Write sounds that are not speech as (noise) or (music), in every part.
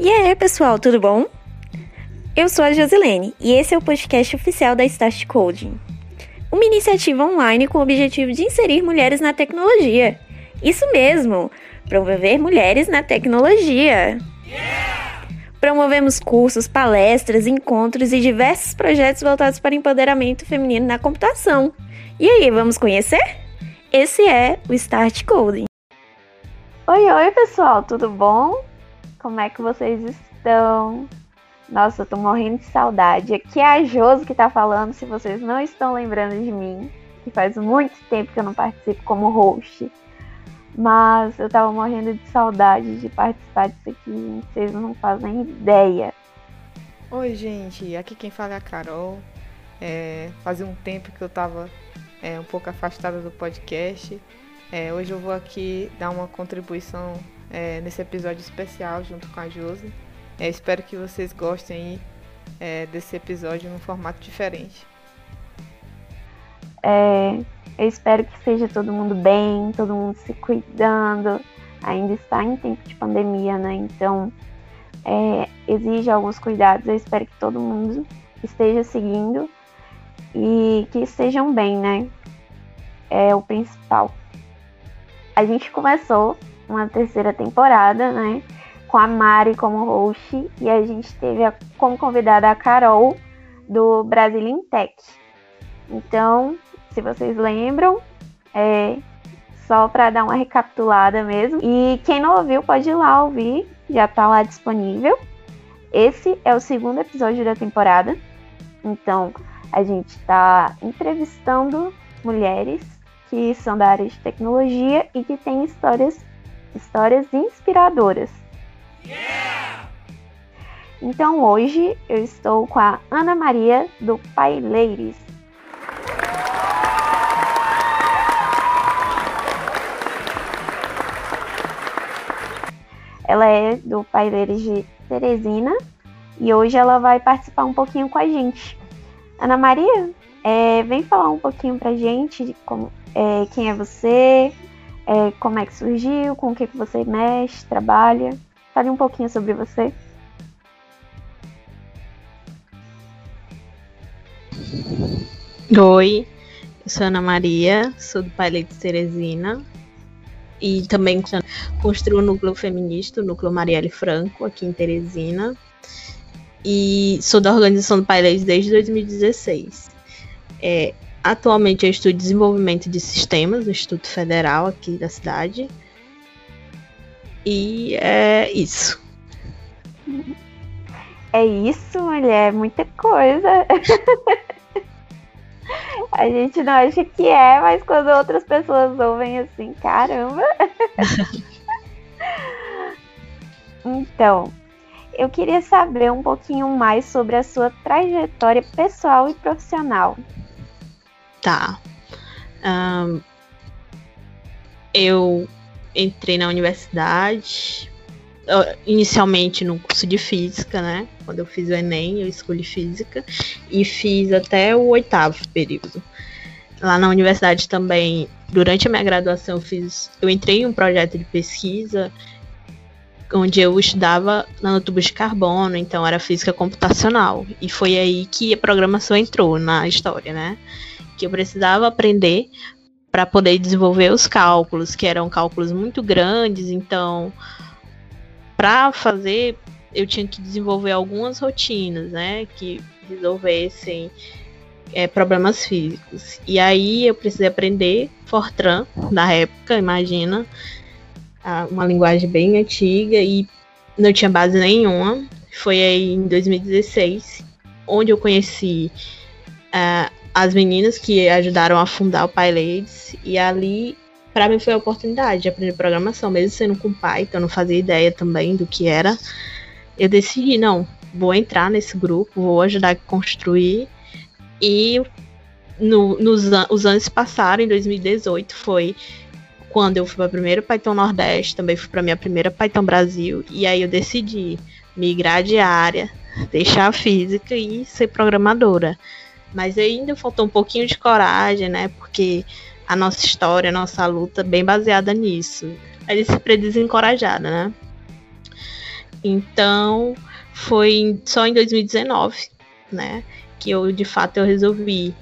E aí, pessoal, tudo bom? Eu sou a Josilene e esse é o podcast oficial da Start Coding, uma iniciativa online com o objetivo de inserir mulheres na tecnologia. Isso mesmo, promover mulheres na tecnologia. Promovemos cursos, palestras, encontros e diversos projetos voltados para empoderamento feminino na computação. E aí, vamos conhecer? Esse é o Start Coding. Oi, oi, pessoal, tudo bom? Como é que vocês estão? Nossa, eu tô morrendo de saudade. Aqui é a Josi que tá falando, se vocês não estão lembrando de mim, que faz muito tempo que eu não participo como host. Mas eu tava morrendo de saudade de participar disso aqui, vocês não fazem ideia. Oi, gente, aqui quem fala é a Carol. É, fazia um tempo que eu tava é, um pouco afastada do podcast. É, hoje eu vou aqui dar uma contribuição é, nesse episódio especial junto com a Josi. É, espero que vocês gostem é, desse episódio num formato diferente. É, eu espero que seja todo mundo bem, todo mundo se cuidando. Ainda está em tempo de pandemia, né? Então é, exige alguns cuidados. Eu espero que todo mundo esteja seguindo e que estejam bem, né? É o principal. A gente começou uma terceira temporada, né? Com a Mari como host e a gente teve a, como convidada a Carol do Brazilian Tech. Então, se vocês lembram, é só para dar uma recapitulada mesmo. E quem não ouviu pode ir lá ouvir, já está lá disponível. Esse é o segundo episódio da temporada. Então, a gente está entrevistando mulheres que são da área de tecnologia e que têm histórias histórias inspiradoras. Yeah! Então hoje eu estou com a Ana Maria do Pai Leires. Ela é do Pai Leires de Teresina e hoje ela vai participar um pouquinho com a gente. Ana Maria, é, vem falar um pouquinho pra gente de como, é, quem é você, é, como é que surgiu, com o que, que você mexe, trabalha. Fale um pouquinho sobre você. Oi, eu sou Ana Maria, sou do Pai Leite Teresina e também construo o núcleo feminista, o núcleo Marielle Franco, aqui em Teresina. E sou da organização do Pai desde 2016. É, Atualmente eu estudo desenvolvimento de sistemas no Instituto Federal aqui da cidade. E é isso. É isso, mulher, muita coisa. (laughs) A gente não acha que é, mas quando outras pessoas ouvem assim, caramba. (laughs) então, eu queria saber um pouquinho mais sobre a sua trajetória pessoal e profissional. Tá. Um, eu entrei na universidade, inicialmente no curso de física, né? Quando eu fiz o Enem, eu escolhi física e fiz até o oitavo período. Lá na universidade também, durante a minha graduação, eu fiz, eu entrei em um projeto de pesquisa onde eu estudava nanotubos de carbono, então era física computacional. E foi aí que a programação entrou na história, né? Que eu precisava aprender para poder desenvolver os cálculos, que eram cálculos muito grandes, então para fazer eu tinha que desenvolver algumas rotinas, né, que resolvessem é, problemas físicos. E aí eu precisei aprender Fortran na época, imagina, uma linguagem bem antiga e não tinha base nenhuma. Foi aí em 2016 onde eu conheci uh, as meninas que ajudaram a fundar o PyLadies. E ali, para mim, foi a oportunidade de aprender programação, mesmo sendo com Python, eu não fazia ideia também do que era. Eu decidi, não, vou entrar nesse grupo, vou ajudar a construir. E no, nos os anos passaram, em 2018 foi quando eu fui para a primeira Python Nordeste, também fui para minha primeira Python Brasil, e aí eu decidi migrar de área, deixar a física e ser programadora. Mas ainda faltou um pouquinho de coragem, né? Porque a nossa história, a nossa luta bem baseada nisso. A disciplina desencorajada, né? Então, foi só em 2019, né, que eu de fato eu resolvi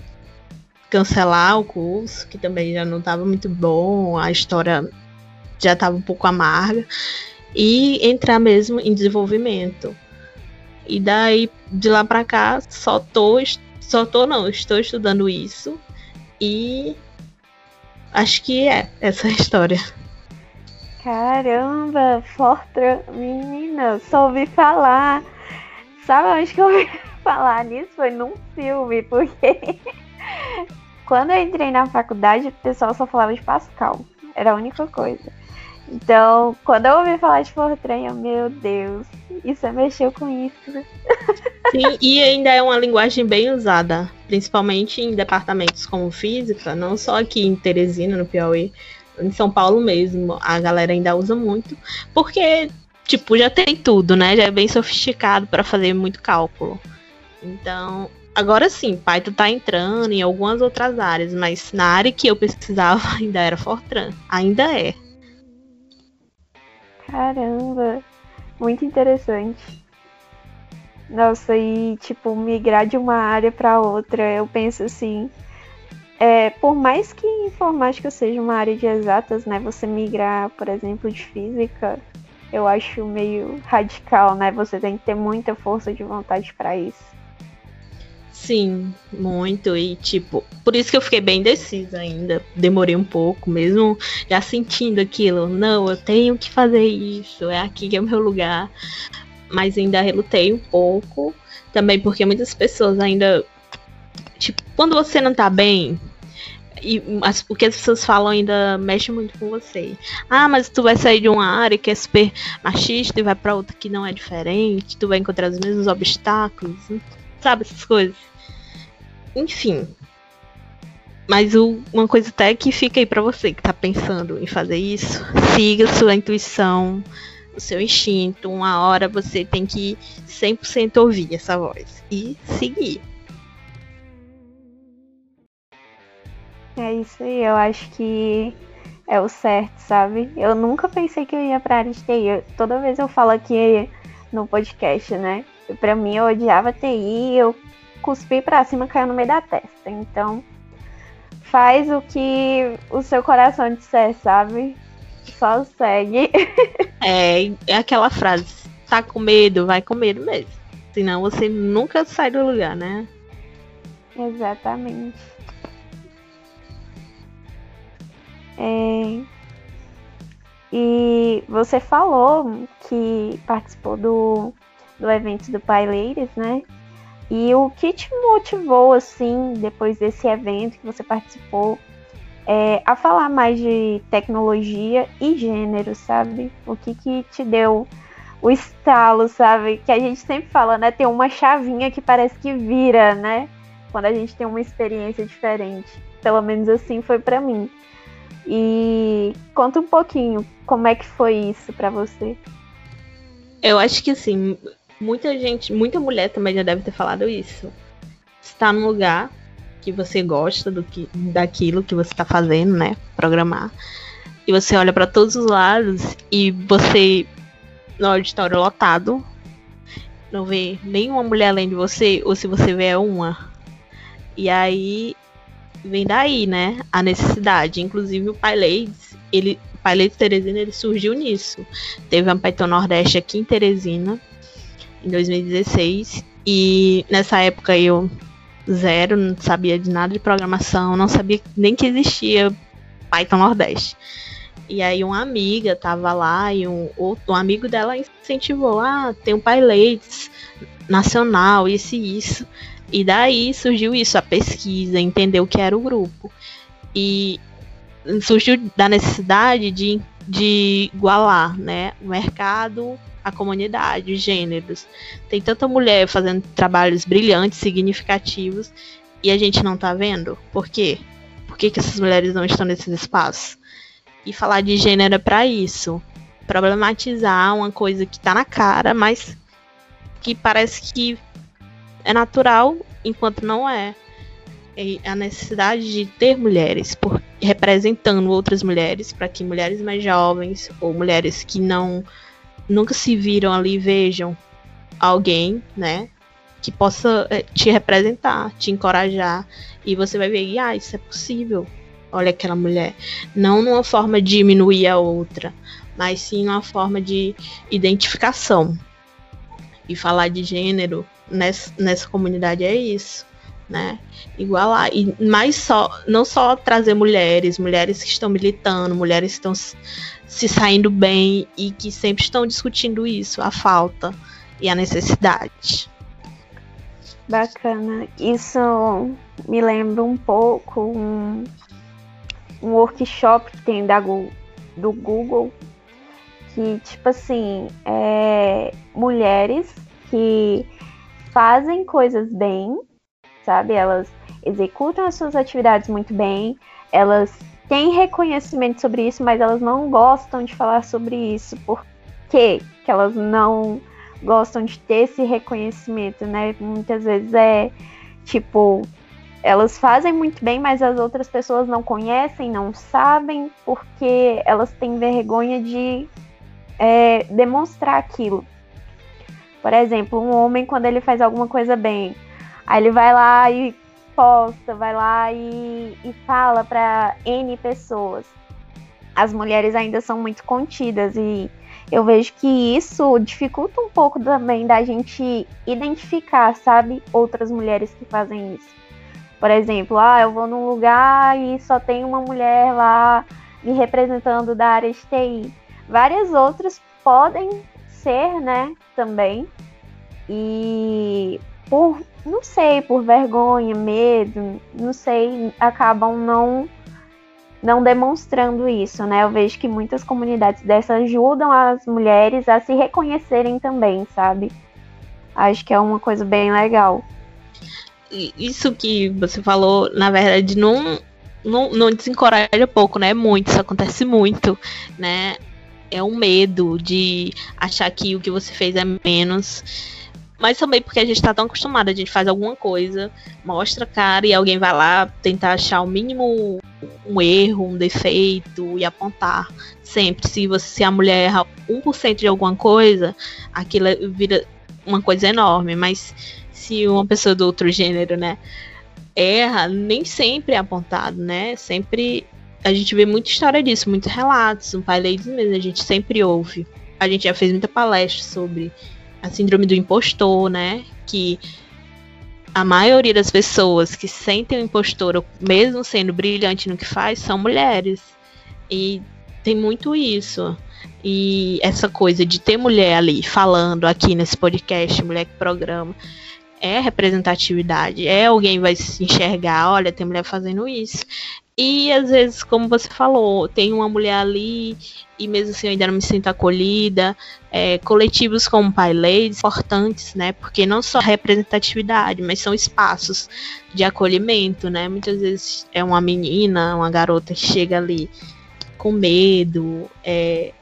cancelar o curso, que também já não estava muito bom, a história já estava um pouco amarga, e entrar mesmo em desenvolvimento. E daí de lá para cá só tô só tô não, estou estudando isso e acho que é essa (laughs) história. Caramba, Fortran, menina, só ouvi falar. Sabe onde que eu ouvi (laughs) falar nisso? Foi num filme, porque (laughs) quando eu entrei na faculdade, o pessoal só falava de Pascal. Era a única coisa. Então, quando eu ouvi falar de Fortran, eu, meu Deus, isso mexeu com isso. Sim, e ainda é uma linguagem bem usada, principalmente em departamentos como física, não só aqui em Teresina, no Piauí, em São Paulo mesmo, a galera ainda usa muito, porque, tipo, já tem tudo, né? Já é bem sofisticado para fazer muito cálculo. Então, agora sim, Python tá entrando em algumas outras áreas, mas na área que eu pesquisava (laughs) ainda era Fortran, ainda é. Caramba, muito interessante. Nossa, e tipo, migrar de uma área para outra, eu penso assim, é, por mais que informática seja uma área de exatas, né, você migrar, por exemplo, de física, eu acho meio radical, né? Você tem que ter muita força de vontade para isso. Sim, muito. E, tipo, por isso que eu fiquei bem indecisa ainda. Demorei um pouco, mesmo já sentindo aquilo. Não, eu tenho que fazer isso, é aqui que é o meu lugar. Mas ainda relutei um pouco. Também porque muitas pessoas ainda. Tipo, quando você não tá bem, e as, o que as pessoas falam ainda mexe muito com você. Ah, mas tu vai sair de uma área que é super machista e vai para outra que não é diferente, tu vai encontrar os mesmos obstáculos sabe? Essas coisas. Enfim. Mas o, uma coisa até que fica aí para você que tá pensando em fazer isso, siga sua intuição, o seu instinto. Uma hora você tem que 100% ouvir essa voz e seguir. É isso aí, eu acho que é o certo, sabe? Eu nunca pensei que eu ia pra área de TI. toda vez eu falo aqui no podcast, né? Pra mim, eu odiava TI, eu cuspi pra cima, caiu no meio da testa. Então, faz o que o seu coração disser, sabe? Só segue. (laughs) É, é aquela frase: tá com medo, vai com medo mesmo. Senão você nunca sai do lugar, né? Exatamente. É... E você falou que participou do do evento do Paileiras, né? E o que te motivou, assim, depois desse evento que você participou, é, a falar mais de tecnologia e gênero, sabe? O que que te deu o estalo, sabe? Que a gente sempre fala, né? Tem uma chavinha que parece que vira, né? Quando a gente tem uma experiência diferente. Pelo menos assim foi para mim. E conta um pouquinho como é que foi isso para você. Eu acho que assim, muita gente, muita mulher também já deve ter falado isso. Está num lugar que você gosta do que, daquilo que você está fazendo, né? Programar. E você olha para todos os lados e você no auditório lotado não vê nenhuma mulher além de você, ou se você vê é uma. E aí vem daí, né? A necessidade. Inclusive o PyLades, ele, o PyLades Teresina, ele surgiu nisso. Teve a Python Nordeste aqui em Teresina em 2016. E nessa época eu zero, não sabia de nada de programação, não sabia nem que existia Python Nordeste. E aí uma amiga tava lá e um outro um amigo dela incentivou, ah, tem um PyLates nacional, isso e isso. E daí surgiu isso, a pesquisa, entender o que era o grupo. E surgiu da necessidade de, de igualar né, o mercado a comunidade, os gêneros. Tem tanta mulher fazendo trabalhos brilhantes, significativos, e a gente não tá vendo? Por quê? Por que, que essas mulheres não estão nesses espaços? E falar de gênero é para isso. Problematizar uma coisa que tá na cara, mas que parece que é natural, enquanto não é. E a necessidade de ter mulheres por, representando outras mulheres, para que mulheres mais jovens ou mulheres que não nunca se viram ali vejam alguém, né? Que possa é, te representar, te encorajar. E você vai ver, ah, isso é possível. Olha aquela mulher. Não numa forma de diminuir a outra, mas sim numa forma de identificação. E falar de gênero nessa, nessa comunidade é isso né? Igualar e mais só não só trazer mulheres, mulheres que estão militando, mulheres que estão se saindo bem e que sempre estão discutindo isso, a falta e a necessidade. Bacana. Isso me lembra um pouco um, um workshop que tem da, do Google que tipo assim é, mulheres que fazem coisas bem sabe? Elas executam as suas atividades muito bem, elas têm reconhecimento sobre isso, mas elas não gostam de falar sobre isso. Por quê? Que elas não gostam de ter esse reconhecimento, né? Muitas vezes é tipo, elas fazem muito bem, mas as outras pessoas não conhecem, não sabem, porque elas têm vergonha de é, demonstrar aquilo. Por exemplo, um homem, quando ele faz alguma coisa bem, Aí ele vai lá e posta, vai lá e, e fala para N pessoas. As mulheres ainda são muito contidas e eu vejo que isso dificulta um pouco também da gente identificar, sabe, outras mulheres que fazem isso. Por exemplo, ah, eu vou num lugar e só tem uma mulher lá me representando da área de TI. Várias outras podem ser, né, também. E por não sei, por vergonha, medo, não sei, acabam não não demonstrando isso, né? Eu vejo que muitas comunidades dessas ajudam as mulheres a se reconhecerem também, sabe? Acho que é uma coisa bem legal. Isso que você falou, na verdade, não, não, não desencoraja pouco, né? Muito, isso acontece muito, né? É um medo de achar que o que você fez é menos mas também porque a gente tá tão acostumado, a gente faz alguma coisa, mostra a cara e alguém vai lá tentar achar o mínimo um erro, um defeito e apontar. Sempre. Se você se a mulher erra 1% de alguma coisa, aquilo vira uma coisa enorme. Mas se uma pessoa do outro gênero, né, erra, nem sempre é apontado, né? Sempre a gente vê muita história disso, muitos relatos, um pai mesmo, a gente sempre ouve. A gente já fez muita palestra sobre a síndrome do impostor, né? Que a maioria das pessoas que sentem o impostor, mesmo sendo brilhante no que faz, são mulheres. E tem muito isso. E essa coisa de ter mulher ali falando aqui nesse podcast, mulher que programa, é representatividade. É alguém vai se enxergar, olha, tem mulher fazendo isso. E às vezes, como você falou, tem uma mulher ali e mesmo assim eu ainda não me sinto acolhida. É, coletivos como Pai Ladies, importantes, né? Porque não só representatividade, mas são espaços de acolhimento, né? Muitas vezes é uma menina, uma garota que chega ali com medo, é,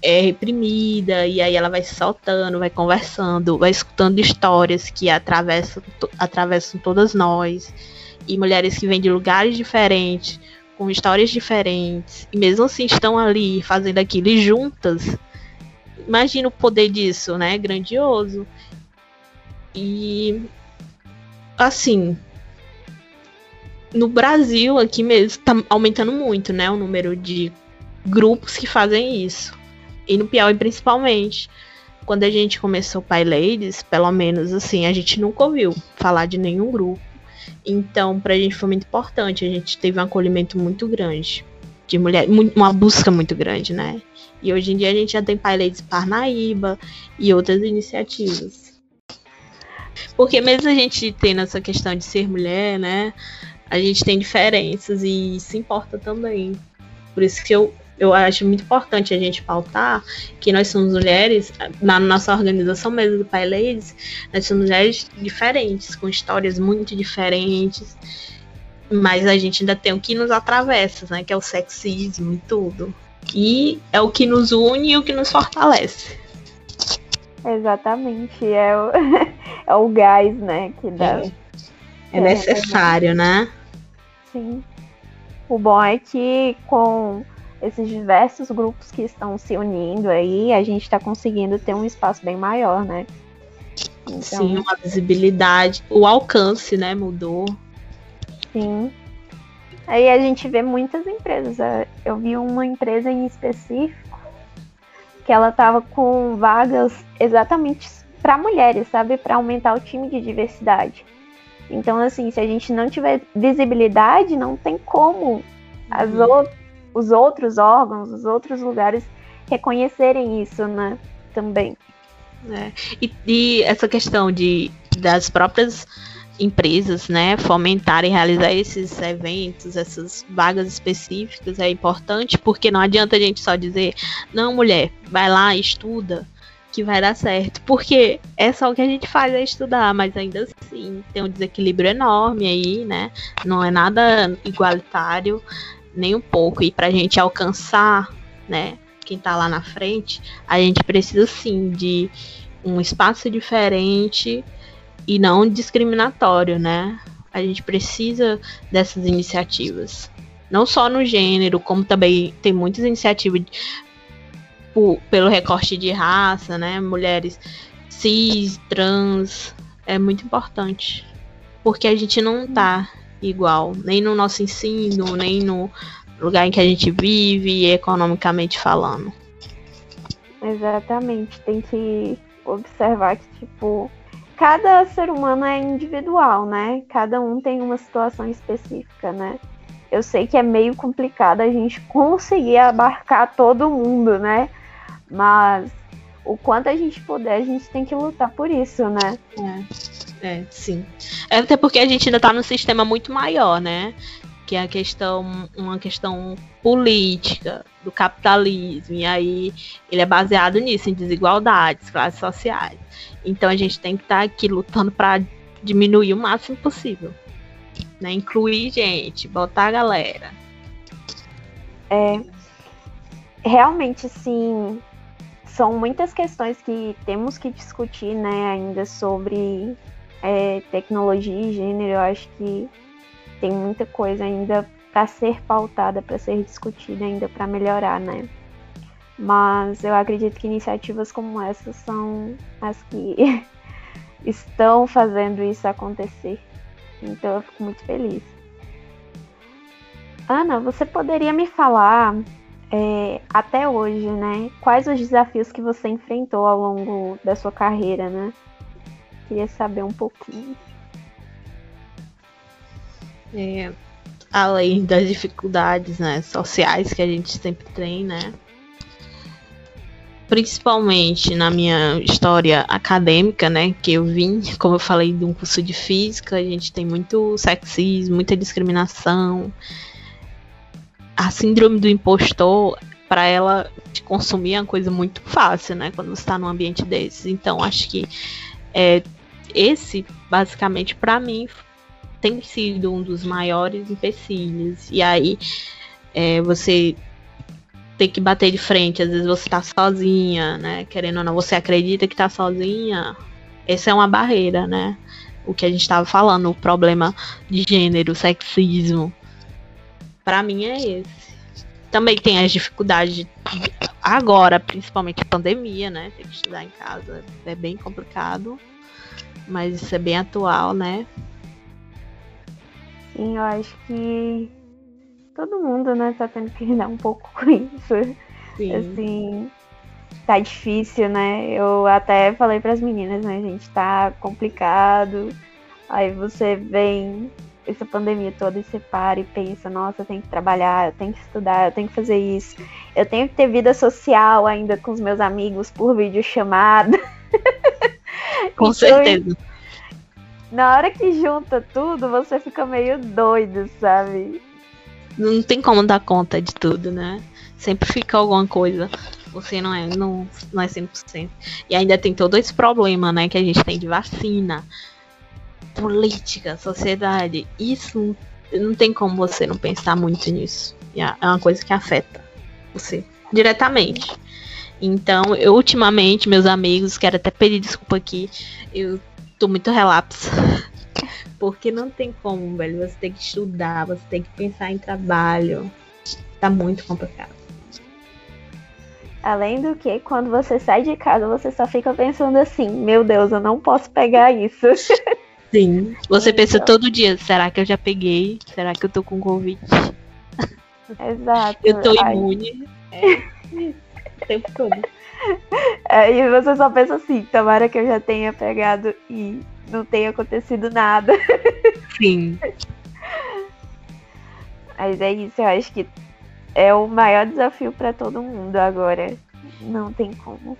é reprimida, e aí ela vai se soltando, vai conversando, vai escutando histórias que atravessam, atravessam todas nós e mulheres que vêm de lugares diferentes, com histórias diferentes, e mesmo assim estão ali fazendo aquilo juntas. Imagina o poder disso, né? Grandioso. E assim, no Brasil aqui mesmo tá aumentando muito, né, o número de grupos que fazem isso. E no Piauí principalmente. Quando a gente começou o Pai Ladies, pelo menos assim, a gente nunca ouviu falar de nenhum grupo então, pra gente foi muito importante. A gente teve um acolhimento muito grande de mulher, uma busca muito grande, né? E hoje em dia a gente já tem Pilots Parnaíba e outras iniciativas. Porque mesmo a gente tendo essa questão de ser mulher, né? A gente tem diferenças e isso importa também. Por isso que eu eu acho muito importante a gente pautar que nós somos mulheres, na nossa organização mesmo do Pai Ladies, nós somos mulheres diferentes, com histórias muito diferentes, mas a gente ainda tem o que nos atravessa, né, que é o sexismo e tudo. E é o que nos une e o que nos fortalece. Exatamente, é o, (laughs) é o gás, né, que dá. É, é necessário, né? Sim. O bom é que com esses diversos grupos que estão se unindo aí, a gente está conseguindo ter um espaço bem maior, né? Então, sim, uma visibilidade, o alcance, né, mudou. Sim. Aí a gente vê muitas empresas. É, eu vi uma empresa em específico que ela tava com vagas exatamente para mulheres, sabe, para aumentar o time de diversidade. Então, assim, se a gente não tiver visibilidade, não tem como as uhum. o, os outros órgãos, os outros lugares reconhecerem isso, né? Também. É. E, e, essa questão de das próprias empresas, né, fomentarem realizar esses eventos, essas vagas específicas é importante, porque não adianta a gente só dizer, não, mulher, vai lá, estuda, que vai dar certo. Porque é só o que a gente faz é estudar, mas ainda assim tem um desequilíbrio enorme aí, né? Não é nada igualitário, nem um pouco. E pra gente alcançar, né, quem tá lá na frente, a gente precisa sim de um espaço diferente e não discriminatório, né? A gente precisa dessas iniciativas. Não só no gênero, como também tem muitas iniciativas por, pelo recorte de raça, né? Mulheres cis, trans, é muito importante. Porque a gente não tá igual, nem no nosso ensino, nem no lugar em que a gente vive, economicamente falando. Exatamente, tem que observar que, tipo, cada ser humano é individual, né? Cada um tem uma situação específica, né? Eu sei que é meio complicado a gente (laughs) conseguir abarcar todo mundo, né? Mas o quanto a gente puder, a gente tem que lutar por isso, né? É, é sim. É até porque a gente ainda tá num sistema muito maior, né? Que é a questão, uma questão política do capitalismo. E aí ele é baseado nisso, em desigualdades, classes sociais. Então a gente tem que estar tá aqui lutando para diminuir o máximo possível. Né? Incluir gente, botar a galera. É. Realmente, sim são muitas questões que temos que discutir, né, ainda sobre é, tecnologia e gênero. Eu acho que tem muita coisa ainda para ser pautada, para ser discutida, ainda para melhorar, né? Mas eu acredito que iniciativas como essa são as que (laughs) estão fazendo isso acontecer. Então eu fico muito feliz. Ana, você poderia me falar é, até hoje, né? Quais os desafios que você enfrentou ao longo da sua carreira, né? Queria saber um pouquinho. É, além das dificuldades né, sociais que a gente sempre tem, né? Principalmente na minha história acadêmica, né? Que eu vim, como eu falei, de um curso de física, a gente tem muito sexismo, muita discriminação a síndrome do impostor, para ela consumir é uma coisa muito fácil, né? Quando você está num ambiente desses. Então, acho que é, esse, basicamente, para mim, tem sido um dos maiores empecilhos. E aí, é, você tem que bater de frente, às vezes você tá sozinha, né? Querendo ou não, você acredita que tá sozinha. Essa é uma barreira, né? O que a gente estava falando, o problema de gênero, sexismo para mim é esse. Também tem as dificuldades de, agora, principalmente a pandemia, né? Tem que estudar em casa, é bem complicado, mas isso é bem atual, né? Sim, eu acho que todo mundo, né, tá tendo que lidar um pouco com isso. Sim. Assim, tá difícil, né? Eu até falei para as meninas, né, gente, tá complicado. Aí você vem essa pandemia toda e você para e pensa, nossa, eu tenho que trabalhar, eu tenho que estudar, eu tenho que fazer isso. Eu tenho que ter vida social ainda com os meus amigos por videochamada. (laughs) Com então, certeza. Na hora que junta tudo, você fica meio doido, sabe? Não tem como dar conta de tudo, né? Sempre fica alguma coisa. Você não é, não, não é 100%. E ainda tem todo esse problema, né, que a gente tem de vacina política, sociedade, isso não tem como você não pensar muito nisso. É uma coisa que afeta você diretamente. Então, eu ultimamente, meus amigos, quero até pedir desculpa aqui, eu tô muito relapso. (laughs) Porque não tem como, velho. Você tem que estudar, você tem que pensar em trabalho. Tá muito complicado. Além do que, quando você sai de casa, você só fica pensando assim: meu Deus, eu não posso pegar isso. (laughs) Sim. Você então... pensa todo dia: será que eu já peguei? Será que eu tô com Covid? Exato. Eu tô imune. É. (laughs) O tempo todo. Aí você só pensa assim: tomara que eu já tenha pegado e não tenha acontecido nada. (laughs) Sim. Mas é isso, eu acho que é o maior desafio para todo mundo agora. Não tem como.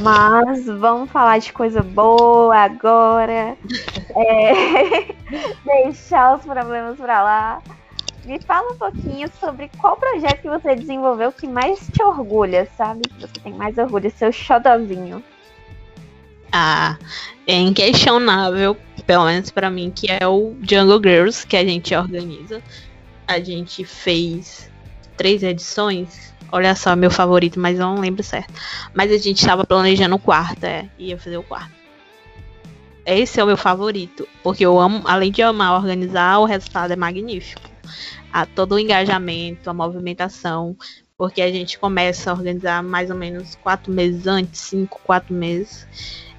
Mas vamos falar de coisa boa agora. É... (laughs) Deixar os problemas para lá. Me fala um pouquinho sobre qual projeto que você desenvolveu que mais te orgulha, sabe? Que você tem mais orgulho, seu xodozinho. Ah, é inquestionável, pelo menos para mim, que é o Jungle Girls que a gente organiza a gente fez três edições. Olha só, meu favorito, mas eu não lembro certo. Mas a gente estava planejando o quarto, é. Ia fazer o quarto. Esse é o meu favorito. Porque eu amo, além de amar organizar, o resultado é magnífico. A todo o engajamento, a movimentação. Porque a gente começa a organizar mais ou menos quatro meses antes, cinco, quatro meses.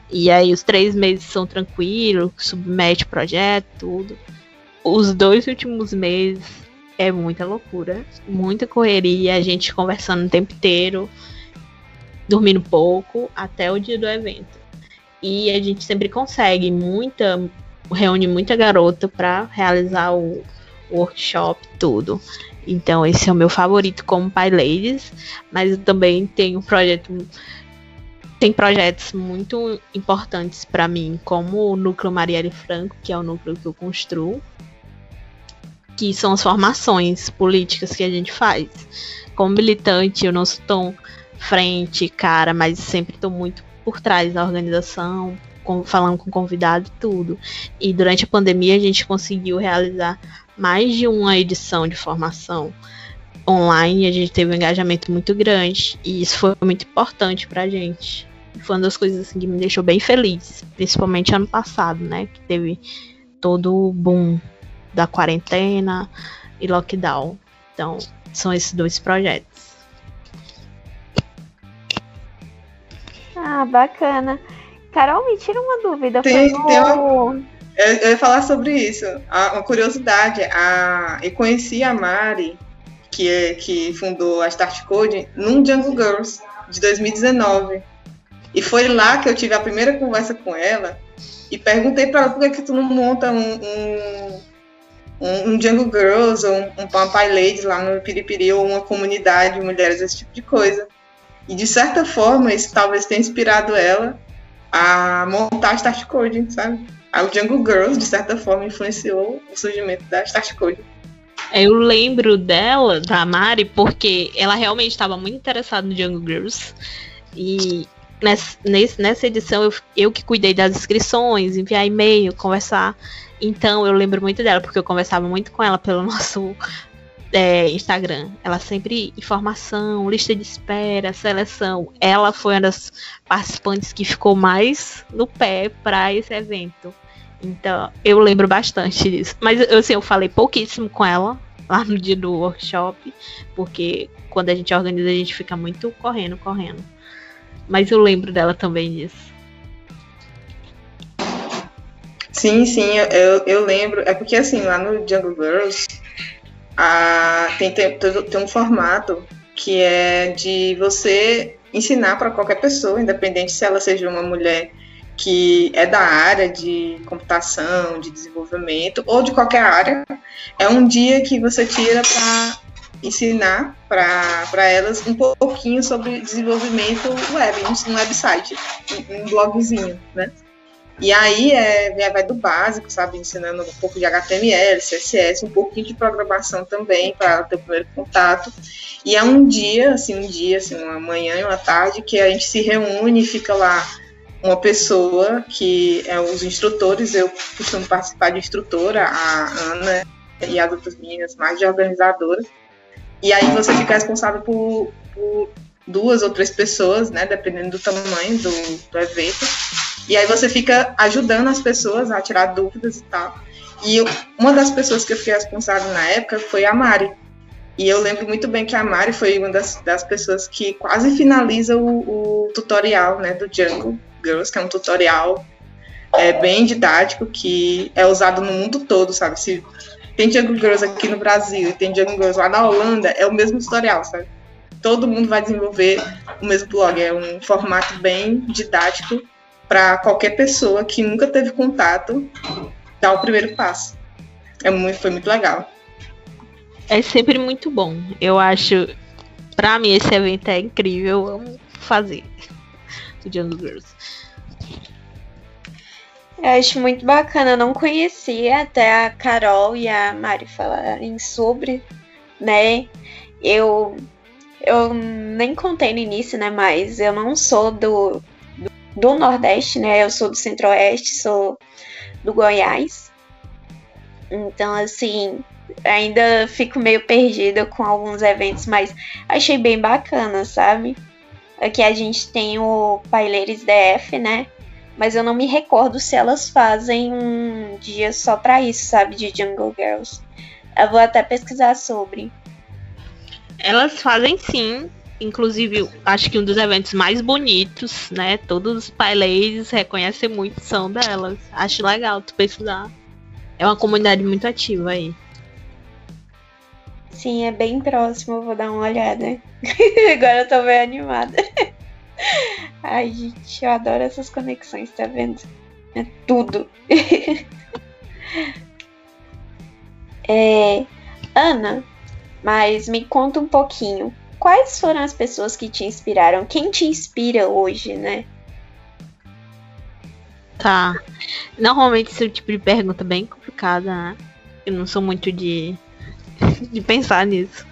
E aí os três meses são tranquilos, submete projeto, tudo. Os dois últimos meses é muita loucura, muita correria, a gente conversando o tempo inteiro, dormindo pouco, até o dia do evento. E a gente sempre consegue muita, reúne muita garota para realizar o workshop, tudo. Então esse é o meu favorito como Pai Ladies, mas eu também tenho projeto tem projetos muito importantes para mim, como o Núcleo Marielle Franco, que é o núcleo que eu construo, que são as formações políticas que a gente faz. Como militante, eu não sou tão frente, cara, mas sempre estou muito por trás da organização, com, falando com convidado e tudo. E durante a pandemia a gente conseguiu realizar mais de uma edição de formação online, a gente teve um engajamento muito grande e isso foi muito importante pra gente. Foi uma das coisas assim, que me deixou bem feliz, principalmente ano passado, né, que teve todo o boom da quarentena e lockdown. Então, são esses dois projetos. Ah, bacana. Carol, me tira uma dúvida. Tem, no... tem uma... eu, eu, ia falar sobre isso. Uma curiosidade. A... Eu conheci a Mari, que, é, que fundou a Start Code, num Jungle Girls de 2019. E foi lá que eu tive a primeira conversa com ela e perguntei para ela por que, que tu não monta um, um um, um Jungle Girls ou um, um Papai Ladies lá no Piripiri ou uma comunidade de mulheres, esse tipo de coisa. E de certa forma, isso talvez tenha inspirado ela a montar a Start Code, sabe? O Jungle Girls, de certa forma, influenciou o surgimento da Start Code. Eu lembro dela, da Mari, porque ela realmente estava muito interessada no Jungle Girls. E nessa, nessa edição eu, eu que cuidei das inscrições, enviar e-mail, conversar. Então eu lembro muito dela, porque eu conversava muito com ela pelo (laughs) nosso é, Instagram. Ela sempre informação, lista de espera, seleção. Ela foi uma das participantes que ficou mais no pé para esse evento. Então eu lembro bastante disso. Mas assim, eu falei pouquíssimo com ela lá no dia do workshop, porque quando a gente organiza a gente fica muito correndo, correndo. Mas eu lembro dela também disso. Sim, sim, eu, eu lembro. É porque assim, lá no Jungle Girls a, tem, tem, tem um formato que é de você ensinar para qualquer pessoa, independente se ela seja uma mulher que é da área de computação, de desenvolvimento ou de qualquer área. É um dia que você tira para ensinar para elas um pouquinho sobre desenvolvimento web, um website, um blogzinho, né? E aí é, vai do básico, sabe? Ensinando um pouco de HTML, CSS, um pouquinho de programação também para ter o primeiro contato. E é um dia, assim, um dia, assim, uma manhã e uma tarde, que a gente se reúne e fica lá uma pessoa que é os instrutores, eu costumo participar de instrutora, a Ana e as outras meninas mais de organizadora. E aí você fica responsável por, por duas ou três pessoas, né, dependendo do tamanho do, do evento e aí você fica ajudando as pessoas a tirar dúvidas e tal. E uma das pessoas que eu fiquei responsável na época foi a Mari. E eu lembro muito bem que a Mari foi uma das, das pessoas que quase finaliza o, o tutorial né, do Jungle Girls, que é um tutorial é, bem didático que é usado no mundo todo, sabe? Se tem Jungle Girls aqui no Brasil e tem Jungle Girls lá na Holanda, é o mesmo tutorial, sabe? Todo mundo vai desenvolver o mesmo blog. É um formato bem didático para qualquer pessoa que nunca teve contato dar o primeiro passo. É muito, foi muito legal. É sempre muito bom. Eu acho, pra mim, esse evento é incrível. Eu amo fazer do Jungle Girls. Eu acho muito bacana. Eu não conhecia até a Carol e a Mari falarem sobre, né? Eu, eu nem contei no início, né? Mas eu não sou do, do, Nordeste, né? Eu sou do Centro-Oeste, sou do Goiás. Então, assim, ainda fico meio perdida com alguns eventos, mas achei bem bacana, sabe? Aqui a gente tem o Paileiros DF, né? Mas eu não me recordo se elas fazem um dia só pra isso, sabe? De Jungle Girls. Eu vou até pesquisar sobre. Elas fazem sim. Inclusive, acho que um dos eventos mais bonitos, né? Todos os paileiros reconhecem muito são delas. Acho legal tu pesquisar. É uma comunidade muito ativa aí. Sim, é bem próximo, vou dar uma olhada. (laughs) Agora eu tô bem animada. (laughs) Ai, gente, eu adoro essas conexões, tá vendo? É tudo. (laughs) é, Ana, mas me conta um pouquinho. Quais foram as pessoas que te inspiraram? Quem te inspira hoje, né? Tá. Normalmente esse tipo de pergunta é bem complicada, né? Eu não sou muito de (laughs) de pensar nisso.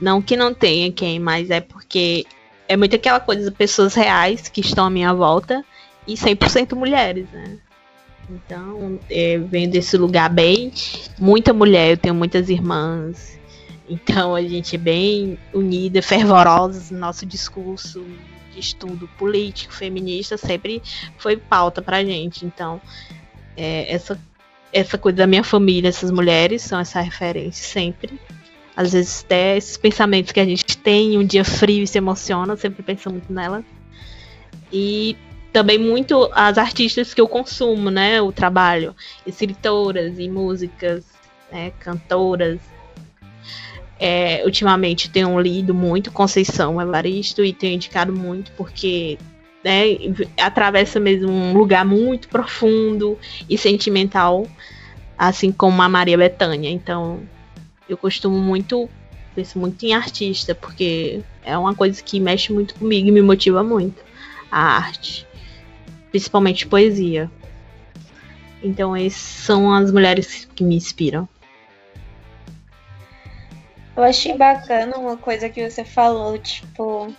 Não que não tenha quem, mas é porque é muito aquela coisa de pessoas reais que estão à minha volta e 100% mulheres, né? Então, é, vem desse lugar bem. Muita mulher, eu tenho muitas irmãs. Então, a gente é bem unida, fervorosa no nosso discurso de estudo político, feminista, sempre foi pauta pra gente. Então, é, essa essa coisa da minha família, essas mulheres são essa referência sempre. Às vezes até esses pensamentos que a gente tem, um dia frio e se emociona, sempre penso muito nelas. E também muito as artistas que eu consumo, né? O trabalho, escritoras e músicas, né, cantoras. É, ultimamente tenho lido muito Conceição Evaristo e tenho indicado muito porque né, atravessa mesmo um lugar muito profundo e sentimental, assim como a Maria Bethânia. Então, eu costumo muito penso muito em artista, porque é uma coisa que mexe muito comigo e me motiva muito a arte, principalmente poesia. Então, essas são as mulheres que me inspiram. Eu achei bacana uma coisa que você falou, tipo,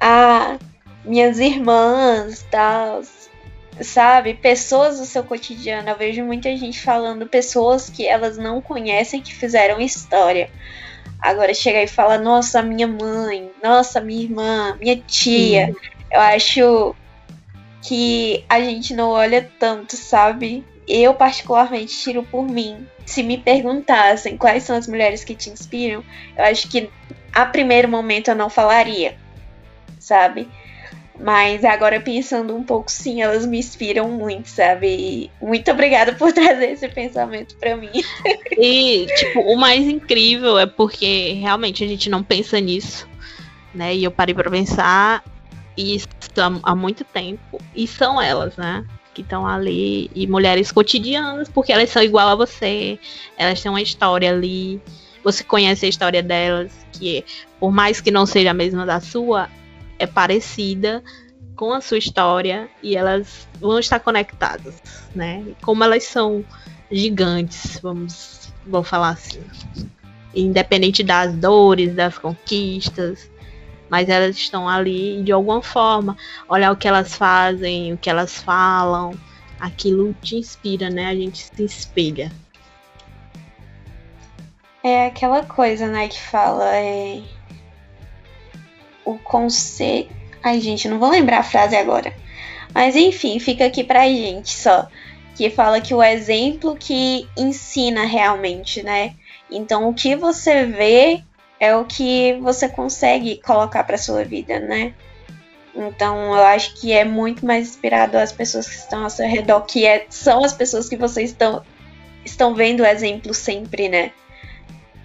a minhas irmãs, tal, sabe? Pessoas do seu cotidiano. Eu vejo muita gente falando pessoas que elas não conhecem que fizeram história. Agora chega e fala, nossa, minha mãe, nossa, minha irmã, minha tia. Sim. Eu acho que a gente não olha tanto, sabe? Eu, particularmente, tiro por mim. Se me perguntassem quais são as mulheres que te inspiram, eu acho que a primeiro momento eu não falaria, sabe? Mas agora pensando um pouco, sim, elas me inspiram muito, sabe? E muito obrigada por (laughs) trazer esse pensamento para mim. E, tipo, o mais incrível é porque realmente a gente não pensa nisso, né? E eu parei para pensar isso há muito tempo. E são elas, né? Que estão ali. E mulheres cotidianas, porque elas são igual a você. Elas têm uma história ali. Você conhece a história delas, que por mais que não seja a mesma da sua, é parecida com a sua história e elas vão estar conectadas, né? Como elas são gigantes, vamos, vamos falar assim. Independente das dores, das conquistas, mas elas estão ali de alguma forma. Olhar o que elas fazem, o que elas falam, aquilo te inspira, né? A gente se espelha. É aquela coisa, né, que fala, é, o conceito. Ai, gente, não vou lembrar a frase agora. Mas enfim, fica aqui pra gente só. Que fala que o exemplo que ensina realmente, né? Então, o que você vê é o que você consegue colocar para sua vida, né? Então, eu acho que é muito mais inspirado as pessoas que estão ao seu redor, que é, são as pessoas que vocês estão, estão vendo o exemplo sempre, né?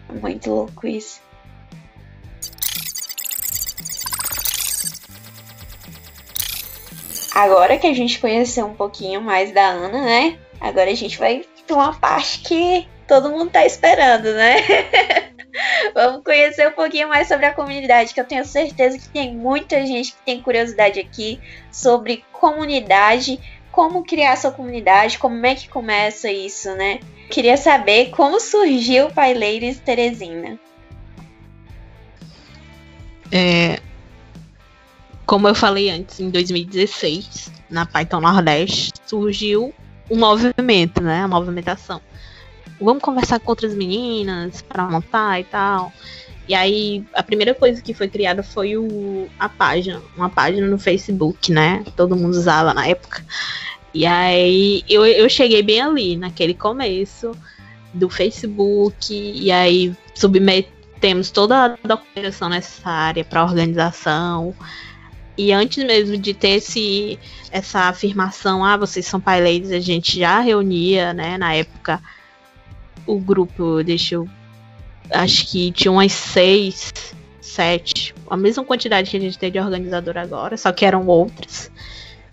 Muito louco isso. Agora que a gente conheceu um pouquinho mais da Ana, né? Agora a gente vai para uma parte que todo mundo tá esperando, né? (laughs) (laughs) Vamos conhecer um pouquinho mais sobre a comunidade, que eu tenho certeza que tem muita gente que tem curiosidade aqui sobre comunidade, como criar sua comunidade, como é que começa isso, né? Queria saber como surgiu o Paileiros Teresina. É, como eu falei antes, em 2016, na Python Nordeste, surgiu um movimento, né? A movimentação. Vamos conversar com outras meninas para montar e tal. E aí, a primeira coisa que foi criada foi o, a página, uma página no Facebook, né? Todo mundo usava na época. E aí, eu, eu cheguei bem ali, naquele começo do Facebook, e aí submetemos toda a documentação necessária para a organização. E antes mesmo de ter esse, essa afirmação, ah, vocês são paileiros, a gente já reunia, né, na época, o grupo, deixa eu. Acho que tinha umas seis, sete, a mesma quantidade que a gente tem de organizador agora, só que eram outras.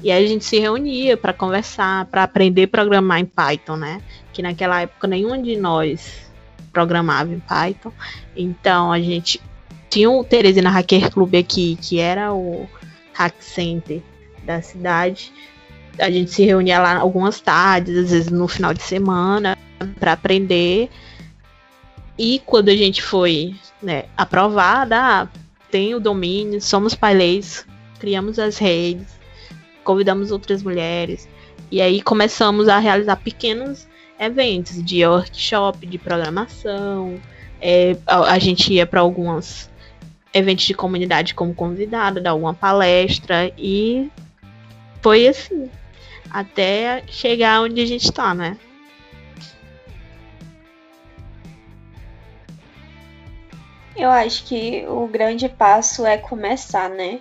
E aí a gente se reunia para conversar, para aprender a programar em Python, né? Que naquela época nenhum de nós programava em Python. Então a gente tinha o Teresina Hacker Club aqui, que era o hack center da cidade. A gente se reunia lá algumas tardes, às vezes no final de semana, para aprender. E quando a gente foi né, aprovada, ah, tem o domínio, somos paileis, criamos as redes, convidamos outras mulheres. E aí começamos a realizar pequenos eventos de workshop, de programação. É, a, a, gente ia para alguns eventos de comunidade como convidada, dar alguma palestra e foi assim até chegar onde a gente está, né? Eu acho que o grande passo é começar, né?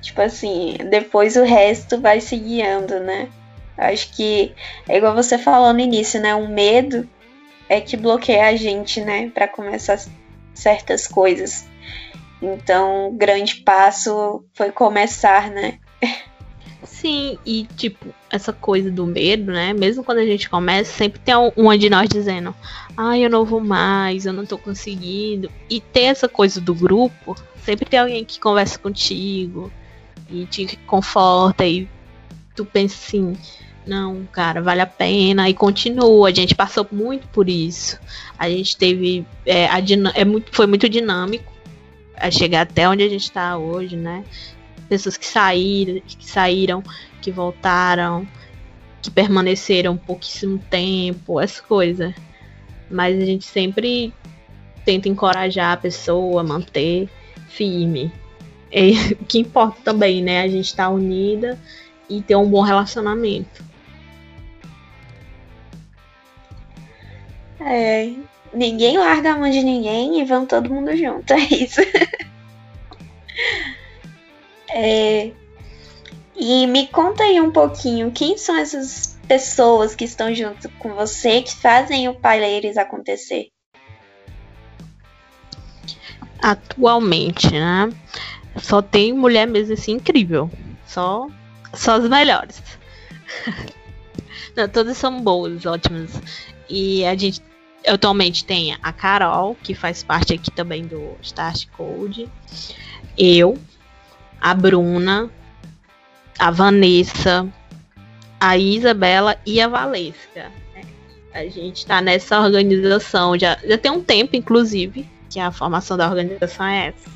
Tipo assim, depois o resto vai se guiando, né? Acho que é igual você falou no início, né? O medo é que bloqueia a gente, né? Para começar certas coisas. Então, o grande passo foi começar, né? (laughs) Sim, e tipo, essa coisa do medo, né? Mesmo quando a gente começa, sempre tem uma de nós dizendo: Ai, eu não vou mais, eu não tô conseguindo. E ter essa coisa do grupo, sempre tem alguém que conversa contigo e te conforta e tu pensa assim: Não, cara, vale a pena. E continua. A gente passou muito por isso. A gente teve. É, a é muito, foi muito dinâmico a chegar até onde a gente está hoje, né? Pessoas que saíram, que saíram, que voltaram, que permaneceram pouquíssimo tempo, essa coisa. Mas a gente sempre tenta encorajar a pessoa manter firme. E, (laughs) o que importa também, né? A gente estar tá unida e ter um bom relacionamento. É, ninguém larga a mão de ninguém e vão todo mundo junto, é isso. (laughs) É... E me conta aí um pouquinho, quem são essas pessoas que estão junto com você, que fazem o Paileiros acontecer? Atualmente, né? Só tem mulher mesmo assim incrível. Só, só as melhores. (laughs) Não, todas são boas, ótimas. E a gente atualmente tem a Carol, que faz parte aqui também do Start Code. Eu, a Bruna, a Vanessa, a Isabela e a Valesca. A gente está nessa organização já, já tem um tempo, inclusive, que a formação da organização é essa.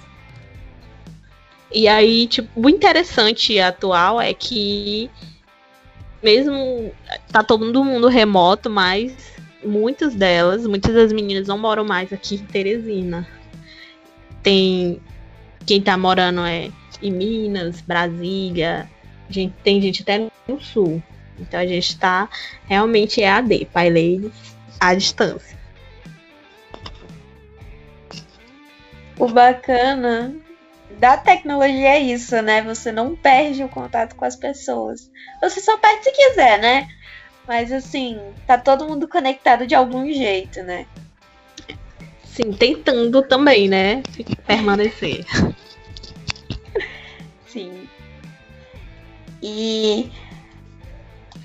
E aí, tipo, o interessante atual é que mesmo tá todo mundo remoto, mas muitas delas, muitas das meninas não moram mais aqui em Teresina. Tem quem tá morando é em Minas, Brasília, gente, tem gente até no sul. Então a gente está realmente EAD, Pai Ladies, à distância. o bacana da tecnologia é isso, né? Você não perde o contato com as pessoas. Você só perde se quiser, né? Mas assim, tá todo mundo conectado de algum jeito, né? Sim, tentando também, né? Permanecer. Sim. E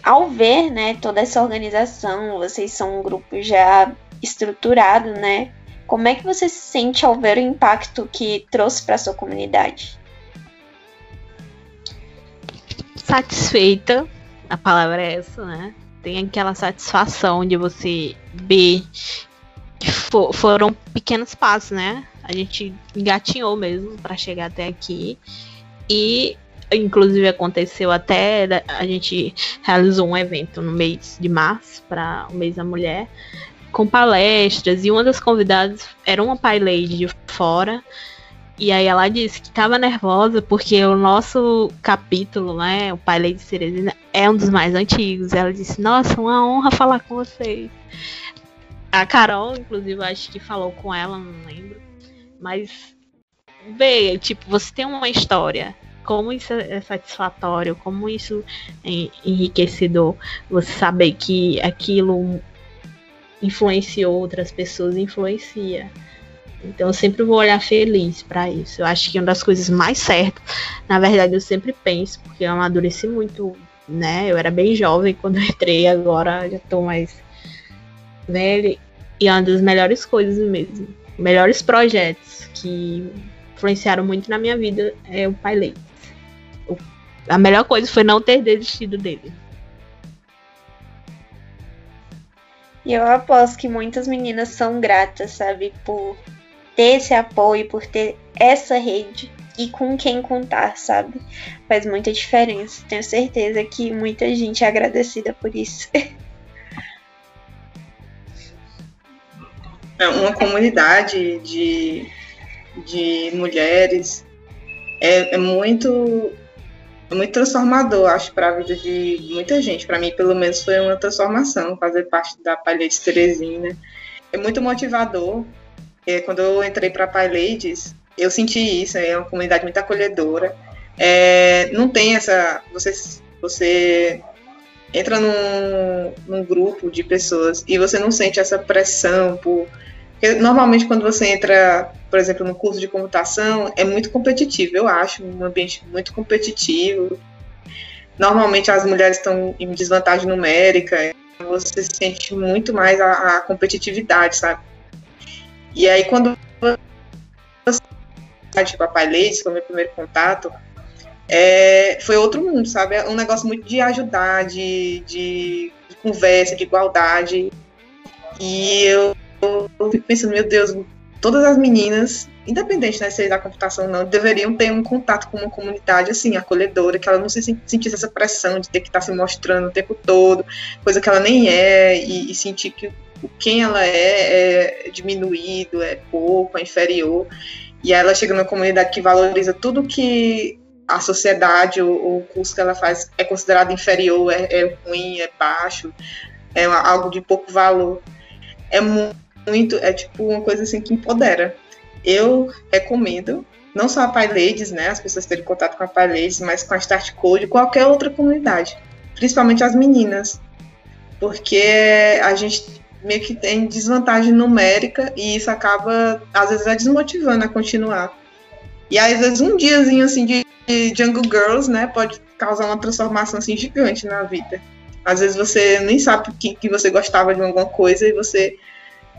ao ver, né, toda essa organização, vocês são um grupo já estruturado, né? Como é que você se sente ao ver o impacto que trouxe para sua comunidade? Satisfeita, a palavra é essa, né? Tem aquela satisfação de você ver que for, foram pequenos passos, né? A gente engatinhou mesmo para chegar até aqui. E inclusive aconteceu até a gente realizou um evento no mês de março para o mês da mulher com palestras e uma das convidadas era uma pai lady de fora e aí ela disse que estava nervosa porque o nosso capítulo, né, o pai lady Ceresina é um dos mais antigos. Ela disse: "Nossa, uma honra falar com vocês". A Carol, inclusive, acho que falou com ela, não lembro. Mas vê, tipo, você tem uma história como isso é satisfatório, como isso é enriquecedor, você saber que aquilo influenciou outras pessoas, influencia. Então eu sempre vou olhar feliz para isso. Eu acho que uma das coisas mais certas, na verdade eu sempre penso, porque eu amadureci muito, né? Eu era bem jovem quando entrei, agora já tô mais velha. E é uma das melhores coisas mesmo. Melhores projetos que influenciaram muito na minha vida é o Pai Leite a melhor coisa foi não ter desistido dele. E eu aposto que muitas meninas são gratas, sabe, por ter esse apoio, por ter essa rede e com quem contar, sabe? Faz muita diferença. Tenho certeza que muita gente é agradecida por isso. (laughs) É uma comunidade de, de mulheres é, é muito é muito transformador, acho, para a vida de muita gente. Para mim, pelo menos, foi uma transformação fazer parte da Ladies Teresina. É muito motivador. É, quando eu entrei para a eu senti isso. É uma comunidade muito acolhedora. É, não tem essa. Você, você entra num, num grupo de pessoas e você não sente essa pressão por porque normalmente quando você entra, por exemplo, no curso de computação, é muito competitivo, eu acho, um ambiente muito competitivo. Normalmente as mulheres estão em desvantagem numérica, você sente muito mais a, a competitividade, sabe? E aí quando você de Papai Leite, foi meu primeiro contato, é, foi outro mundo, sabe? É um negócio muito de ajudar, de, de, de conversa, de igualdade. E eu eu fico pensando, meu Deus, todas as meninas, independente né, se é da computação ou não, deveriam ter um contato com uma comunidade assim, acolhedora, que ela não se sentisse essa pressão de ter que estar se mostrando o tempo todo, coisa que ela nem é, e, e sentir que quem ela é é diminuído, é pouco, é inferior. E ela chega numa comunidade que valoriza tudo que a sociedade ou o curso que ela faz é considerado inferior, é, é ruim, é baixo, é algo de pouco valor. É muito muito, é tipo uma coisa assim que empodera. Eu recomendo, não só a PyLadies, né, as pessoas terem contato com a PyLadies, mas com a Start Code, qualquer outra comunidade, principalmente as meninas, porque a gente meio que tem desvantagem numérica e isso acaba, às vezes, é desmotivando a continuar. E às vezes um diazinho assim de, Jungle Girls, né, pode causar uma transformação assim gigante na vida. Às vezes você nem sabe que, que você gostava de alguma coisa e você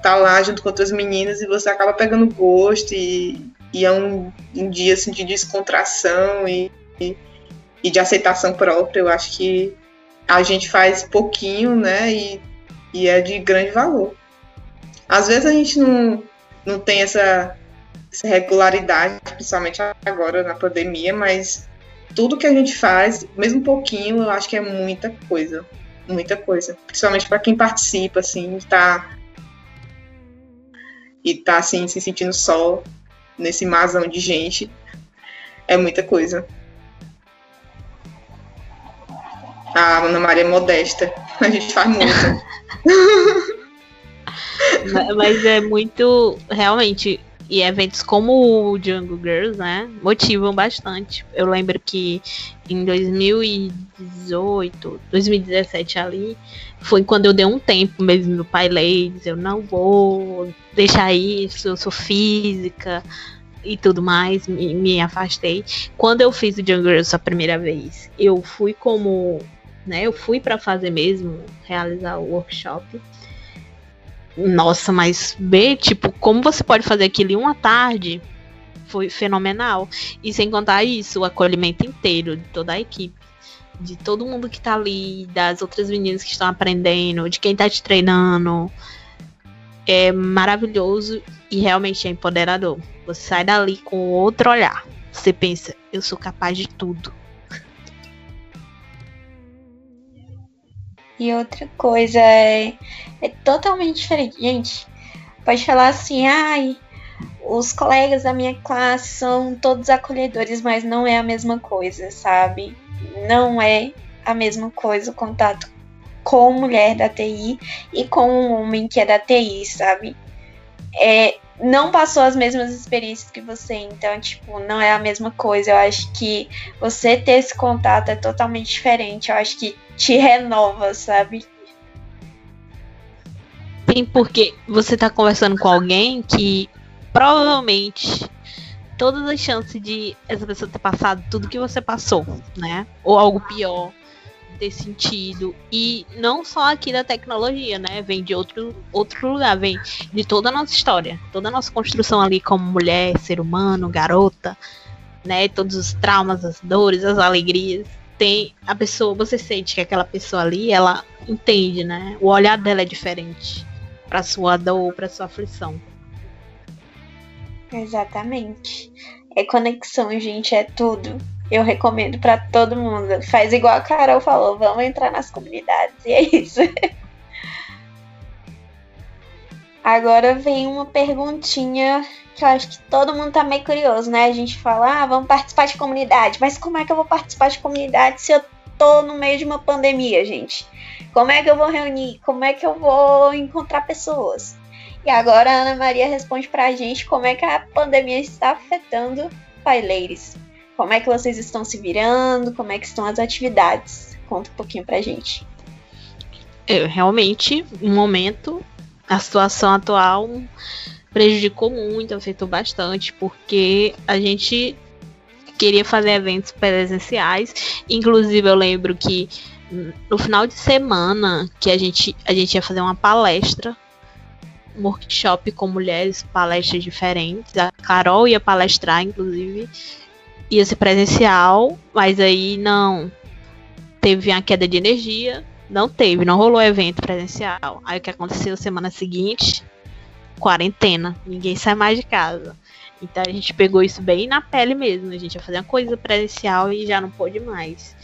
tá lá junto com outras meninas e você acaba pegando gosto e, e é um, um dia assim, de descontração e, e, e, de aceitação própria. Eu acho que a gente faz pouquinho, né? E, e é de grande valor. Às vezes a gente não, não tem essa, essa regularidade, principalmente agora na pandemia, mas tudo que a gente faz, mesmo pouquinho, eu acho que é muita coisa. Muita coisa. Principalmente para quem participa, assim, tá e tá assim se sentindo só nesse masão de gente é muita coisa. A Ana Maria é modesta, (laughs) a gente faz muito. (laughs) Mas é muito, realmente, e eventos como o Jungle Girls, né, motivam bastante. Eu lembro que em 2018, 2017 ali, foi quando eu dei um tempo mesmo no Pai eu não vou deixar isso, eu sou física e tudo mais, me, me afastei. Quando eu fiz o Jungle Girls a primeira vez, eu fui como, né, eu fui para fazer mesmo, realizar o workshop nossa, mas ver, tipo, como você pode fazer aquilo em uma tarde foi fenomenal. E sem contar isso, o acolhimento inteiro de toda a equipe. De todo mundo que tá ali, das outras meninas que estão aprendendo, de quem tá te treinando. É maravilhoso e realmente é empoderador. Você sai dali com outro olhar. Você pensa, eu sou capaz de tudo. E outra coisa é, é totalmente diferente. Gente, pode falar assim, ai, os colegas da minha classe são todos acolhedores, mas não é a mesma coisa, sabe? Não é a mesma coisa o contato com mulher da TI e com um homem que é da TI, sabe? É, não passou as mesmas experiências que você, então, tipo, não é a mesma coisa. Eu acho que você ter esse contato é totalmente diferente. Eu acho que te renova, sabe? Sim, porque você tá conversando com alguém que provavelmente todas as chances de essa pessoa ter passado tudo que você passou, né? Ou algo pior ter sentido. E não só aqui da tecnologia, né? Vem de outro, outro lugar, vem de toda a nossa história, toda a nossa construção ali como mulher, ser humano, garota, né? Todos os traumas, as dores, as alegrias tem a pessoa, você sente que aquela pessoa ali, ela entende, né? O olhar dela é diferente para sua dor, para sua aflição. Exatamente. É conexão, gente, é tudo. Eu recomendo para todo mundo. Faz igual a Carol falou, vamos entrar nas comunidades. E é isso. (laughs) Agora vem uma perguntinha que eu acho que todo mundo tá meio curioso, né? A gente fala, ah, vamos participar de comunidade, mas como é que eu vou participar de comunidade se eu tô no meio de uma pandemia, gente? Como é que eu vou reunir? Como é que eu vou encontrar pessoas? E agora a Ana Maria responde pra gente como é que a pandemia está afetando paileiros. Como é que vocês estão se virando? Como é que estão as atividades? Conta um pouquinho pra gente. Eu, realmente, no momento, a situação atual prejudicou muito, afetou bastante, porque a gente queria fazer eventos presenciais. Inclusive, eu lembro que no final de semana que a gente, a gente ia fazer uma palestra, um workshop com mulheres, palestras diferentes. A Carol ia palestrar, inclusive, ia ser presencial, mas aí não teve uma queda de energia, não teve, não rolou evento presencial. Aí o que aconteceu semana seguinte? quarentena, ninguém sai mais de casa. Então a gente pegou isso bem na pele mesmo. A gente ia fazer uma coisa presencial e já não pôde mais.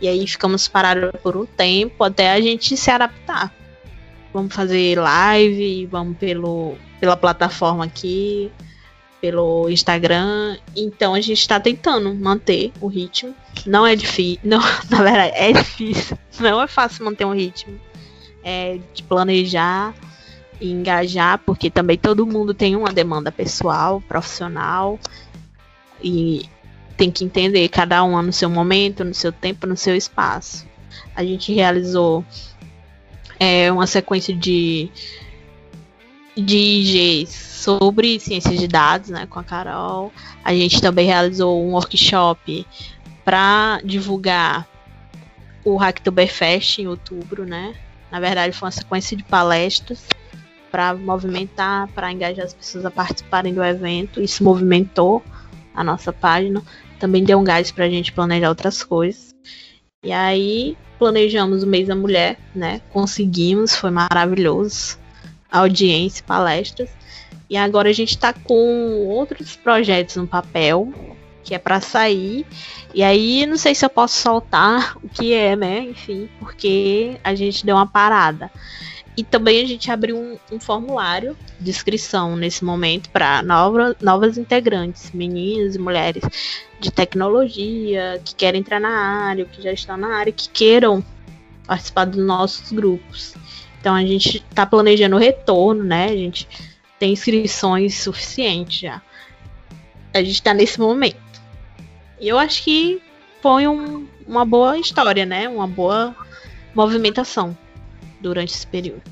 E aí ficamos parados por um tempo até a gente se adaptar. Vamos fazer live, vamos pelo, pela plataforma aqui, pelo Instagram. Então a gente está tentando manter o ritmo. Não é difícil. Não, (laughs) na verdade, é difícil. Não é fácil manter um ritmo. É de planejar e engajar, porque também todo mundo tem uma demanda pessoal, profissional e tem que entender cada uma no seu momento, no seu tempo, no seu espaço. A gente realizou é, uma sequência de de IGs sobre ciências de dados, né, com a Carol. A gente também realizou um workshop para divulgar o Hacktoberfest em outubro, né? Na verdade, foi uma sequência de palestras para movimentar, para engajar as pessoas a participarem do evento. Isso movimentou a nossa página. Também deu um gás para a gente planejar outras coisas. E aí planejamos o mês da mulher, né? Conseguimos, foi maravilhoso. Audiência, palestras. E agora a gente está com outros projetos no papel, que é para sair. E aí não sei se eu posso soltar o que é, né? Enfim, porque a gente deu uma parada. E também a gente abriu um, um formulário de inscrição nesse momento para nova, novas integrantes, meninas e mulheres de tecnologia, que querem entrar na área, que já estão na área, que queiram participar dos nossos grupos. Então a gente está planejando o retorno, né? A gente tem inscrições suficientes já. A gente tá nesse momento. E eu acho que foi um, uma boa história, né? Uma boa movimentação durante esse período.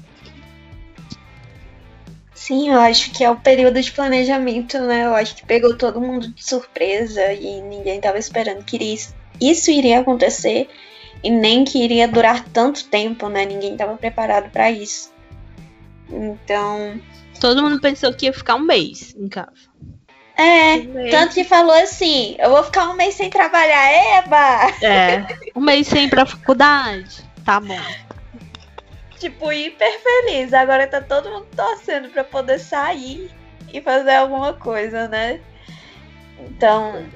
Sim, eu acho que é o período de planejamento, né? Eu acho que pegou todo mundo de surpresa e ninguém estava esperando que isso iria acontecer e nem que iria durar tanto tempo, né? Ninguém estava preparado para isso. Então. Todo mundo pensou que ia ficar um mês em casa. É, um tanto que falou assim: eu vou ficar um mês sem trabalhar, Eba! (laughs) É, um mês sem ir pra faculdade. Tá bom. Tipo, hiper feliz. Agora tá todo mundo torcendo pra poder sair e fazer alguma coisa, né? Então,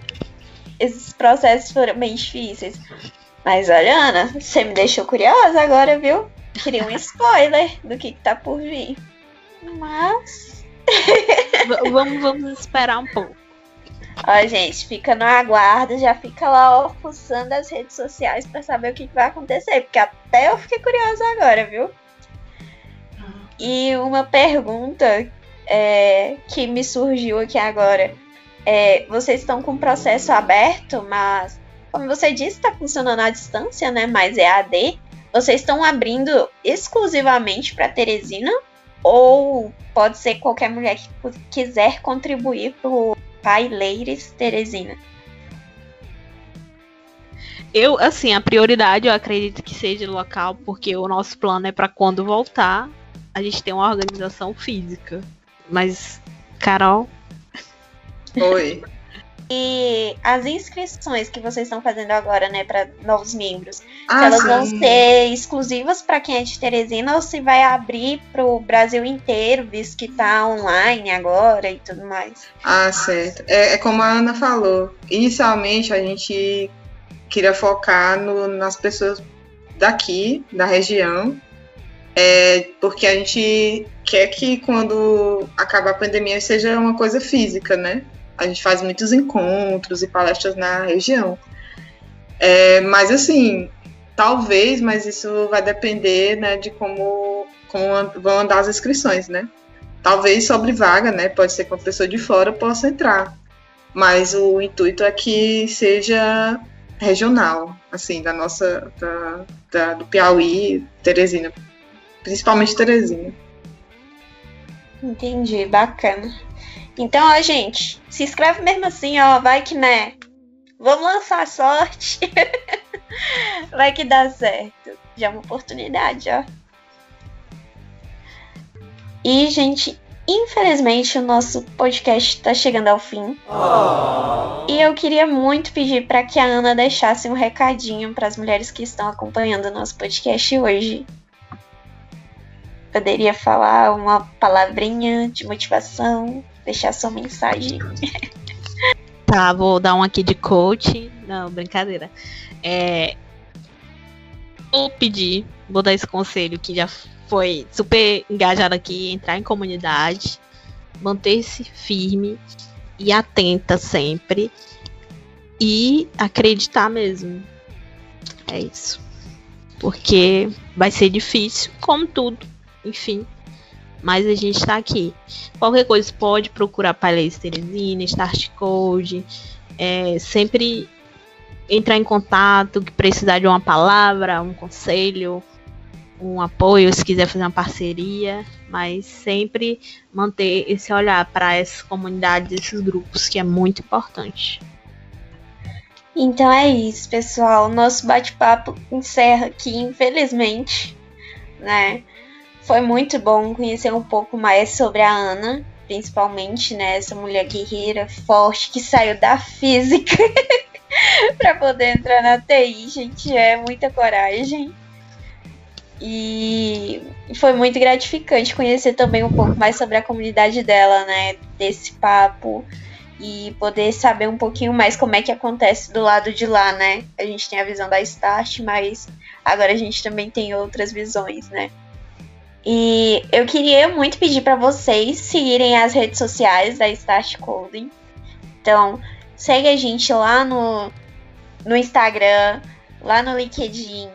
esses processos foram bem difíceis. Mas olha, Ana, você me deixou curiosa agora, viu? Queria um spoiler do que, que tá por vir. Mas. vamos, vamos esperar um pouco. Ó, gente, fica no aguardo, já fica lá ó, fuçando as redes sociais para saber o que, que, vai acontecer, porque até eu fiquei curiosa agora, viu? E uma pergunta é, que me surgiu aqui agora. É, vocês estão com o processo aberto, mas como você disse, está funcionando à distância, né? Mas é AD. Vocês estão abrindo exclusivamente para Teresina? Ou pode ser qualquer mulher que quiser contribuir para o Pai Leires Teresina? Eu, assim, a prioridade eu acredito que seja local, porque o nosso plano é para quando voltar, a gente ter uma organização física. Mas, Carol. Oi. E as inscrições que vocês estão fazendo agora, né, para novos membros, ah, elas sim. vão ser exclusivas para quem é de Teresina ou se vai abrir para o Brasil inteiro, visto que está online agora e tudo mais? Ah, certo. É, é, como a Ana falou. Inicialmente a gente queria focar no, nas pessoas daqui, da região, é, porque a gente quer que quando acabar a pandemia seja uma coisa física, né? A gente faz muitos encontros e palestras na região. É, mas assim, talvez, mas isso vai depender né, de como, como vão andar as inscrições, né? Talvez sobre vaga, né? Pode ser que uma pessoa de fora possa entrar. Mas o intuito é que seja regional, assim, da nossa, da, da, do Piauí, Teresina, principalmente Teresina. Entendi, bacana. Então, ó, gente, se inscreve mesmo assim, ó, vai que né. Vamos lançar sorte. (laughs) vai que dá certo. Já é uma oportunidade, ó. E, gente, infelizmente o nosso podcast está chegando ao fim. Oh. E eu queria muito pedir para que a Ana deixasse um recadinho para as mulheres que estão acompanhando o nosso podcast hoje. Poderia falar uma palavrinha de motivação? Deixar sua mensagem. Tá, vou dar um aqui de coach. Não, brincadeira. É, vou pedir, vou dar esse conselho que já foi super engajado aqui, entrar em comunidade, manter-se firme e atenta sempre e acreditar mesmo. É isso. Porque vai ser difícil, como tudo, enfim mas a gente está aqui. Qualquer coisa pode procurar Palestra Teresina, Start Code, é, sempre entrar em contato, que precisar de uma palavra, um conselho, um apoio, se quiser fazer uma parceria, mas sempre manter esse olhar para essas comunidades, esses grupos, que é muito importante. Então é isso, pessoal. Nosso bate-papo encerra aqui, infelizmente, né? Foi muito bom conhecer um pouco mais sobre a Ana, principalmente, né, essa mulher guerreira, forte, que saiu da física (laughs) para poder entrar na TI, gente, é muita coragem. E foi muito gratificante conhecer também um pouco mais sobre a comunidade dela, né, desse papo e poder saber um pouquinho mais como é que acontece do lado de lá, né? A gente tem a visão da Start, mas agora a gente também tem outras visões, né? E eu queria muito pedir para vocês seguirem as redes sociais da Start Coding. Então, segue a gente lá no, no Instagram, lá no LinkedIn.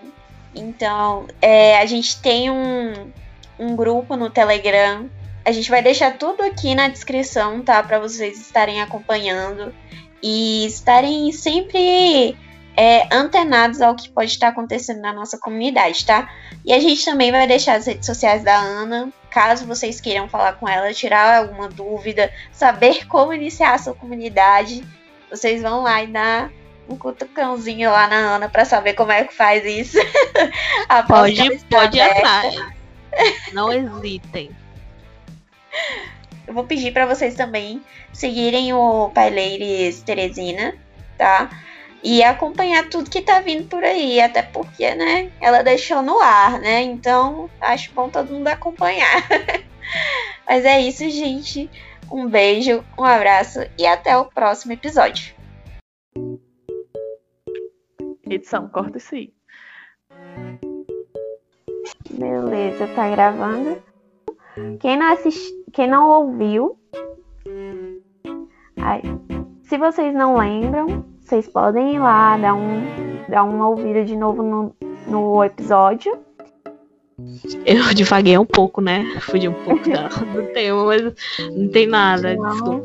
Então, é, a gente tem um, um grupo no Telegram a gente vai deixar tudo aqui na descrição, tá? Para vocês estarem acompanhando e estarem sempre é, antenados ao que pode estar acontecendo na nossa comunidade, tá? E a gente também vai deixar as redes sociais da Ana, caso vocês queiram falar com ela, tirar alguma dúvida, saber (laughs) como iniciar a sua comunidade, vocês vão lá e dar um cutucãozinho lá na Ana para saber como é que faz isso. (laughs) pode, pode atrás. (laughs) Não hesitem. Eu vou pedir para vocês também seguirem o Paileires Teresina, tá? E acompanhar tudo que tá vindo por aí, até porque, né, ela deixou no ar, né? Então, acho bom todo mundo acompanhar. (laughs) Mas é isso, gente. Um beijo, um abraço e até o próximo episódio. Edição, corta isso aí. Beleza, tá gravando. Quem não assist... quem não ouviu, aí, se vocês não lembram, vocês podem ir lá dar um dar uma ouvida de novo no, no episódio. Eu divaguei um pouco, né? Fugi um pouco da, do tema, mas não tem nada. Não.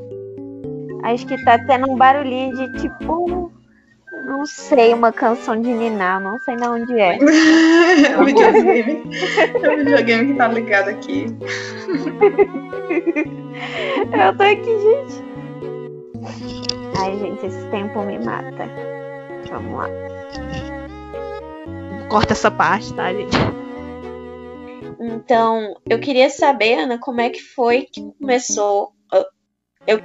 Acho que tá tendo um barulhinho de tipo não sei, uma canção de Niná, não sei de onde é. o (laughs) videogame. é o videogame que tá ligado aqui. (laughs) Eu tô aqui, gente. Ai, gente, esse tempo me mata. Vamos lá. Corta essa parte, tá, gente? Então, eu queria saber, Ana, como é que foi que começou. Eu.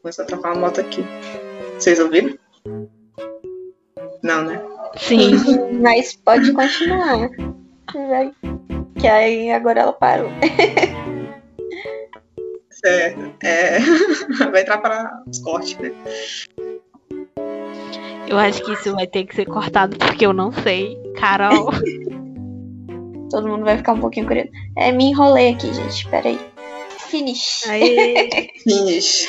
Começou a trocar uma moto aqui. Vocês ouviram? Não, né? Sim, (laughs) mas pode continuar. Que aí agora ela parou. (laughs) Certo. É... (laughs) Vai entrar para os cortes, né? Eu acho que isso vai ter que ser cortado porque eu não sei. Carol. (laughs) Todo mundo vai ficar um pouquinho curioso. É, me enrolei aqui, gente. Peraí. Finish. Aê. (laughs) Finish.